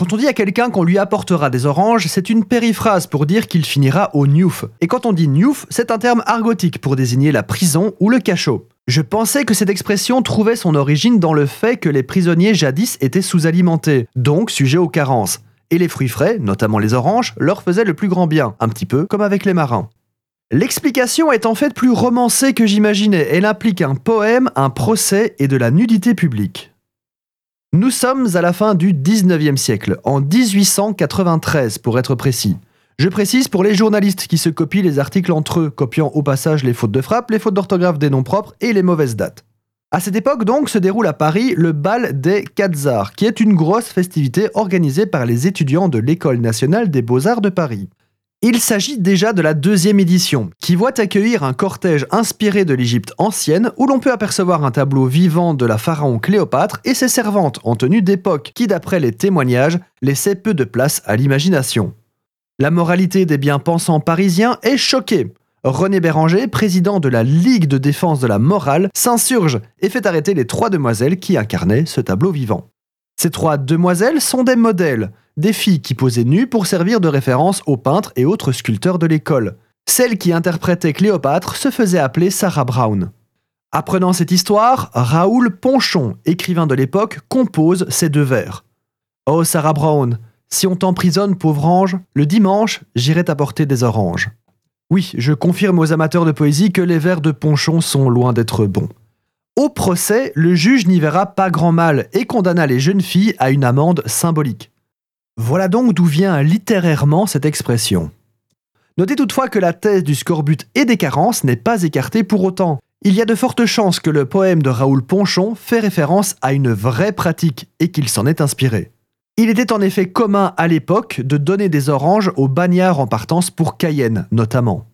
Quand on dit à quelqu'un qu'on lui apportera des oranges, c'est une périphrase pour dire qu'il finira au newf. Et quand on dit newf, c'est un terme argotique pour désigner la prison ou le cachot. Je pensais que cette expression trouvait son origine dans le fait que les prisonniers jadis étaient sous-alimentés, donc sujets aux carences. Et les fruits frais, notamment les oranges, leur faisaient le plus grand bien, un petit peu comme avec les marins. L'explication est en fait plus romancée que j'imaginais. Elle implique un poème, un procès et de la nudité publique. Nous sommes à la fin du 19e siècle, en 1893 pour être précis. Je précise pour les journalistes qui se copient les articles entre eux, copiant au passage les fautes de frappe, les fautes d'orthographe des noms propres et les mauvaises dates. À cette époque donc se déroule à Paris le bal des Quatzars, qui est une grosse festivité organisée par les étudiants de l'École nationale des beaux-arts de Paris. Il s'agit déjà de la deuxième édition, qui voit accueillir un cortège inspiré de l'Égypte ancienne, où l'on peut apercevoir un tableau vivant de la pharaon Cléopâtre et ses servantes en tenue d'époque, qui d'après les témoignages laissaient peu de place à l'imagination. La moralité des bien-pensants parisiens est choquée. René Béranger, président de la Ligue de défense de la morale, s'insurge et fait arrêter les trois demoiselles qui incarnaient ce tableau vivant. Ces trois demoiselles sont des modèles, des filles qui posaient nues pour servir de référence aux peintres et autres sculpteurs de l'école. Celle qui interprétait Cléopâtre se faisait appeler Sarah Brown. Apprenant cette histoire, Raoul Ponchon, écrivain de l'époque, compose ces deux vers. Oh Sarah Brown, si on t'emprisonne, pauvre ange, le dimanche, j'irai t'apporter des oranges. Oui, je confirme aux amateurs de poésie que les vers de Ponchon sont loin d'être bons. Au procès, le juge n'y verra pas grand mal et condamna les jeunes filles à une amende symbolique. Voilà donc d'où vient littérairement cette expression. Notez toutefois que la thèse du scorbut et des carences n'est pas écartée pour autant. Il y a de fortes chances que le poème de Raoul Ponchon fait référence à une vraie pratique et qu'il s'en est inspiré. Il était en effet commun à l'époque de donner des oranges aux bagnards en partance pour Cayenne, notamment.